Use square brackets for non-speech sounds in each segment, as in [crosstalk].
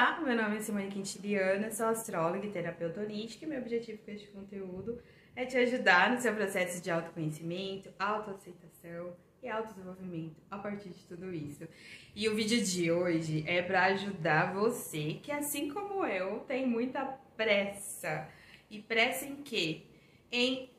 Olá, meu nome é Simone Quintiliana, sou astróloga e terapeuta holística e meu objetivo com este conteúdo é te ajudar no seu processo de autoconhecimento, autoaceitação e autodesenvolvimento a partir de tudo isso. E o vídeo de hoje é para ajudar você que, assim como eu, tem muita pressa. E pressa em quê? Em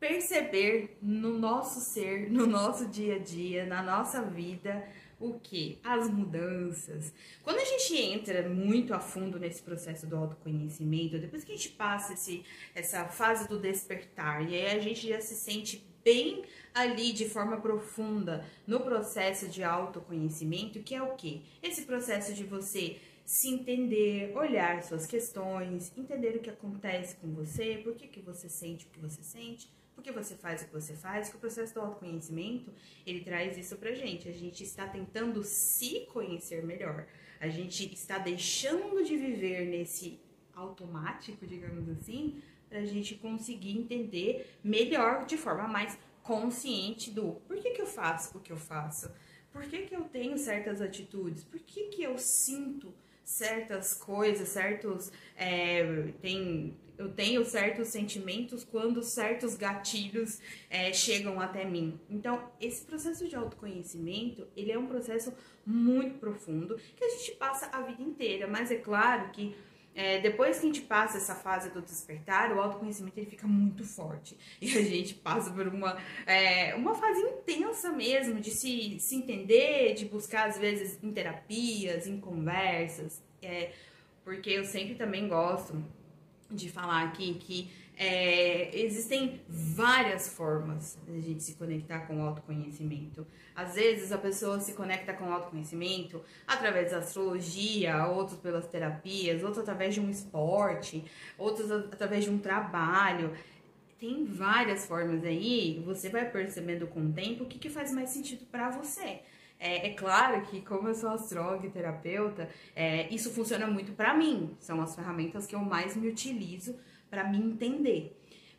perceber no nosso ser, no nosso dia a dia, na nossa vida, o que? As mudanças. Quando a gente entra muito a fundo nesse processo do autoconhecimento, depois que a gente passa esse, essa fase do despertar, e aí a gente já se sente bem ali de forma profunda no processo de autoconhecimento, que é o que? Esse processo de você se entender, olhar suas questões, entender o que acontece com você, por que, que você sente o que você sente, porque você faz o que você faz, que o processo do autoconhecimento, ele traz isso pra gente. A gente está tentando se conhecer melhor. A gente está deixando de viver nesse automático, digamos assim, pra gente conseguir entender melhor, de forma mais consciente do por que, que eu faço o que eu faço, por que, que eu tenho certas atitudes, por que, que eu sinto certas coisas, certos. É, tem, eu tenho certos sentimentos quando certos gatilhos é, chegam até mim. Então, esse processo de autoconhecimento, ele é um processo muito profundo que a gente passa a vida inteira, mas é claro que é, depois que a gente passa essa fase do despertar, o autoconhecimento ele fica muito forte. [laughs] E a gente passa por uma, é, uma fase intensa mesmo de se, se entender, de buscar, às vezes, em terapias, em conversas. É, porque eu sempre também gosto de falar aqui que é, existem várias formas de a gente se conectar com o autoconhecimento. Às vezes a pessoa se conecta com o autoconhecimento através da astrologia, outros pelas terapias, outros através de um esporte, outros através de um trabalho. Tem várias formas aí, você vai percebendo com o tempo o que, que faz mais sentido para você. É, é, claro que, como eu sou astróloga e terapeuta, é, isso funciona muito para mim. São as ferramentas que eu mais me utilizo para me entender.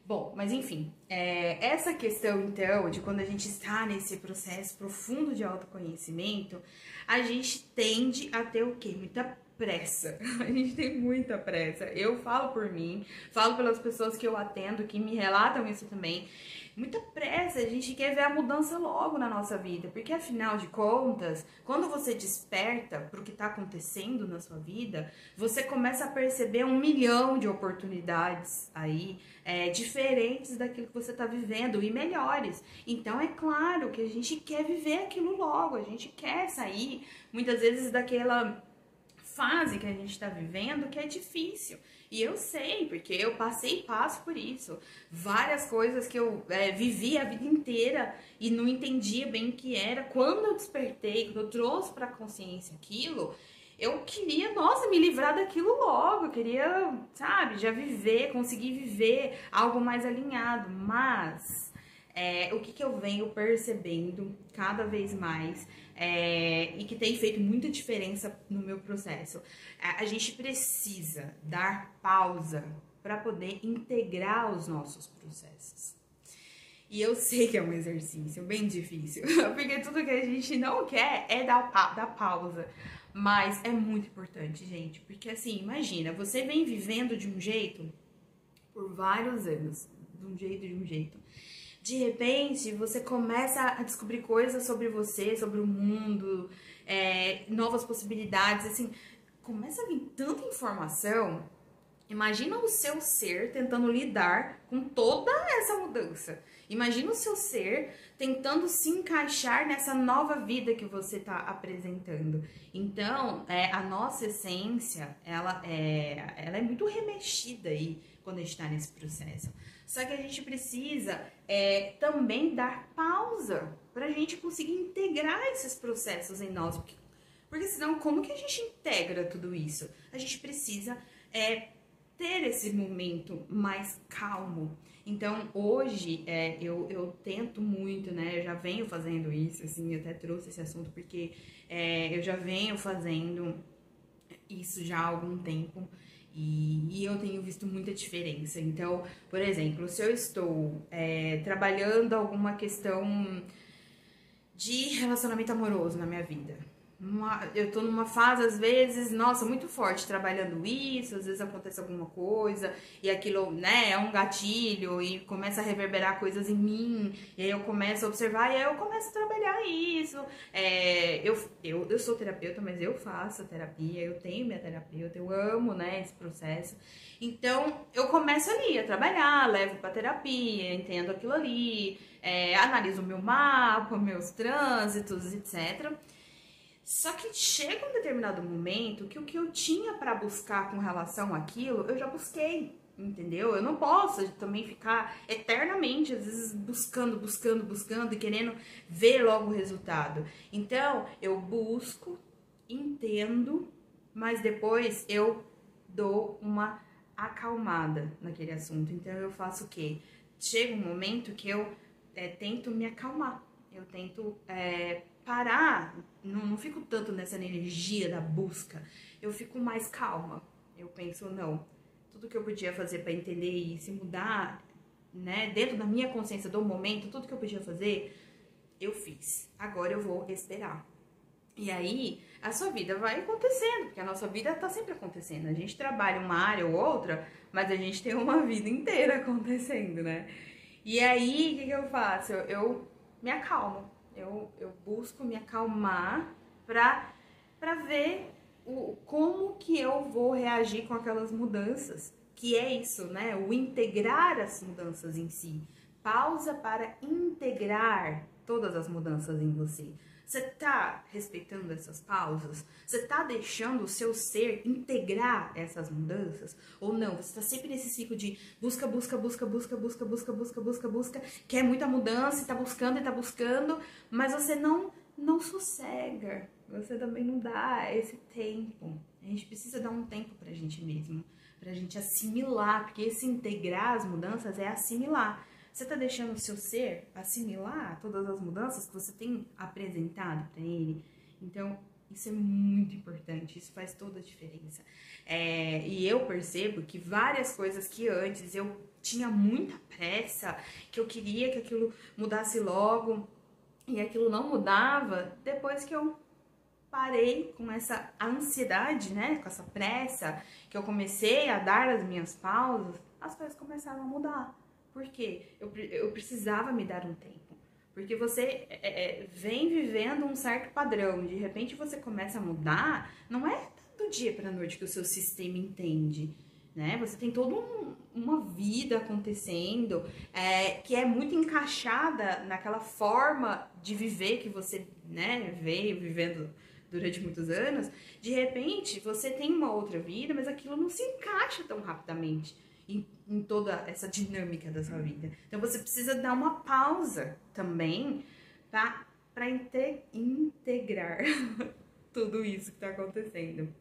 Bom, mas enfim, é, essa questão então de quando a gente está nesse processo profundo de autoconhecimento, a gente tende a ter o quê? Muita pressa. [laughs] A gente tem muita pressa. Eu falo por mim, falo pelas pessoas que eu atendo, que me relatam isso também. Muita pressa, a gente quer ver a mudança logo na nossa vida, porque afinal de contas, quando você desperta para o que está acontecendo na sua vida, você começa a perceber um milhão de oportunidades aí é, diferentes daquilo que você está vivendo e melhores. Então é claro que a gente quer viver aquilo logo, a gente quer sair muitas vezes daquela fase que a gente está vivendo que é difícil. E eu sei, porque eu passei e passo por isso. Várias coisas que eu é, vivi a vida inteira e não entendia bem o que era. Quando eu despertei, quando eu trouxe para a consciência aquilo, eu queria, nossa, me livrar daquilo logo. Eu queria, sabe, já viver, conseguir viver algo mais alinhado. Mas é, o que, que eu venho percebendo cada vez mais é, e que tem feito muita diferença no meu processo. A, a gente precisa dar pausa para poder integrar os nossos processos. E eu sei que é um exercício bem difícil, [laughs] porque tudo que a gente não quer é dar, dar pausa. Mas é muito importante, gente, porque assim, imagina, você vem vivendo de um jeito por vários anos, de um jeito, de um jeito de repente você começa a descobrir coisas sobre você, sobre o mundo, é, novas possibilidades, assim, começa a vir tanta informação. Imagina o seu ser tentando lidar com toda essa mudança. Imagina o seu ser tentando se encaixar nessa nova vida que você está apresentando. Então, é, a nossa essência, ela é, ela é muito remexida aí quando a gente está nesse processo. Só que a gente precisa é, também dar pausa para a gente conseguir integrar esses processos em nós. Porque, porque senão, como que a gente integra tudo isso? A gente precisa é, ter esse momento mais calmo. Então, hoje, é, eu, eu tento muito, né? Eu já venho fazendo isso, assim, eu até trouxe esse assunto porque é, eu já venho fazendo isso já há algum tempo. E, e, eu tenho visto muita diferença. Então, por exemplo, se eu estou é, trabalhando alguma questão de relacionamento amoroso na minha vida, uma, eu tô numa fase, às vezes, nossa, muito forte trabalhando isso, às vezes acontece alguma coisa e aquilo, né, é um gatilho e começa a reverberar coisas em mim, e aí eu começo a observar e aí eu começo a trabalhar isso. É, eu, eu, eu sou terapeuta, mas eu faço terapia, eu tenho minha terapeuta, eu amo, né, esse processo. Então, eu começo ali a trabalhar, levo pra terapia, entendo aquilo ali, é, analiso o meu mapa, meus trânsitos, etc. Só que chega um determinado momento que o que eu tinha para buscar com relação àquilo, eu já busquei, entendeu? Eu não posso também ficar eternamente, às vezes, buscando, buscando, buscando e querendo ver logo o resultado. Então, eu busco, entendo, mas depois eu dou uma acalmada naquele assunto. Então, eu faço o quê? Chega um momento que eu é, tento me acalmar. Eu tento é, parar, não, não fico tanto nessa energia da busca, eu fico mais calma. Eu penso, não, tudo que eu podia fazer para entender e mudar, né, dentro da minha consciência do momento, tudo que eu podia fazer, eu fiz. Agora eu vou esperar. E aí, a sua vida vai acontecendo, porque a nossa vida tá sempre acontecendo. A gente trabalha uma área ou outra, mas a gente tem uma vida inteira [laughs] acontecendo, né? E aí, o que, que eu faço? Eu me acalmo eu, eu busco me acalmar para para ver o, como que eu vou reagir com aquelas mudanças, que é isso, né? O integrar as mudanças em si. Pausa para integrar todas as mudanças em você. Você tá respeitando essas pausas? Você tá deixando o seu ser integrar essas mudanças? Ou não? Você tá sempre nesse ciclo de busca, busca, busca, busca, busca, busca, busca, busca, busca, quer muita mudança e tá buscando e tá buscando, mas você não não sossega. Você também não dá esse tempo. A gente precisa dar um tempo pra gente mesmo, pra gente assimilar, porque esse integrar as mudanças é assimilar. Você está deixando o seu ser assimilar todas as mudanças que você tem apresentado para ele? Então, isso é muito importante, isso faz toda a diferença. É, e eu percebo que várias coisas que antes eu tinha muita pressa, que eu queria que aquilo mudasse logo, e aquilo não mudava, depois que eu parei com essa ansiedade, né, com essa pressa, que eu comecei a dar as minhas pausas, as coisas começaram a mudar. Por quê? Eu, eu precisava me dar um tempo. Porque você é, é, vem vivendo um certo padrão, de repente você começa a mudar, não é do dia para noite que o seu sistema entende. Né? Você tem toda um, uma vida acontecendo é, que é muito encaixada naquela forma de viver que você né, veio vivendo durante muitos anos. De repente, você tem uma outra vida, mas aquilo não se encaixa tão rapidamente em, em toda essa dinâmica da sua vida. Então você precisa dar uma pausa também tá? para integrar [laughs] tudo isso que está acontecendo.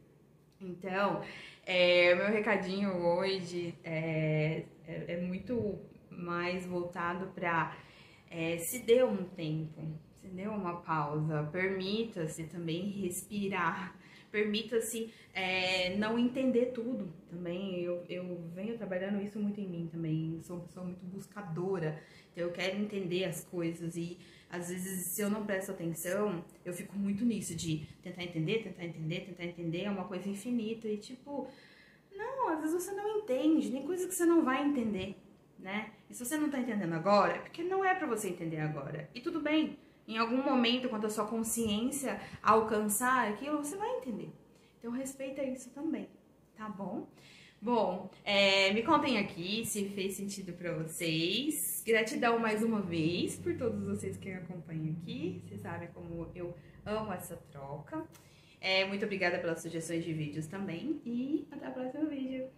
Então, é, meu recadinho hoje é, é, é muito mais voltado para é, se dê um tempo, se dê uma pausa, permita-se também respirar permita-se é, não entender tudo também. Eu, eu venho trabalhando isso muito em mim também. Sou uma pessoa muito buscadora, então eu quero entender as coisas e às vezes se eu não presto atenção, eu fico muito nisso de tentar entender, tentar entender, tentar entender, é uma coisa infinita e tipo, não, às vezes você não entende, nem coisa que você não vai entender, né? E se você não tá entendendo agora, é porque não é para você entender agora. E tudo bem. Em algum momento, quando a sua consciência alcançar aquilo, você vai entender. Então respeita isso também, tá bom? Bom, é, me contem aqui se fez sentido para vocês. Gratidão mais uma vez por todos vocês que acompanham aqui. Vocês sabem como eu amo essa troca. É, muito obrigada pelas sugestões de vídeos também e até o próximo vídeo.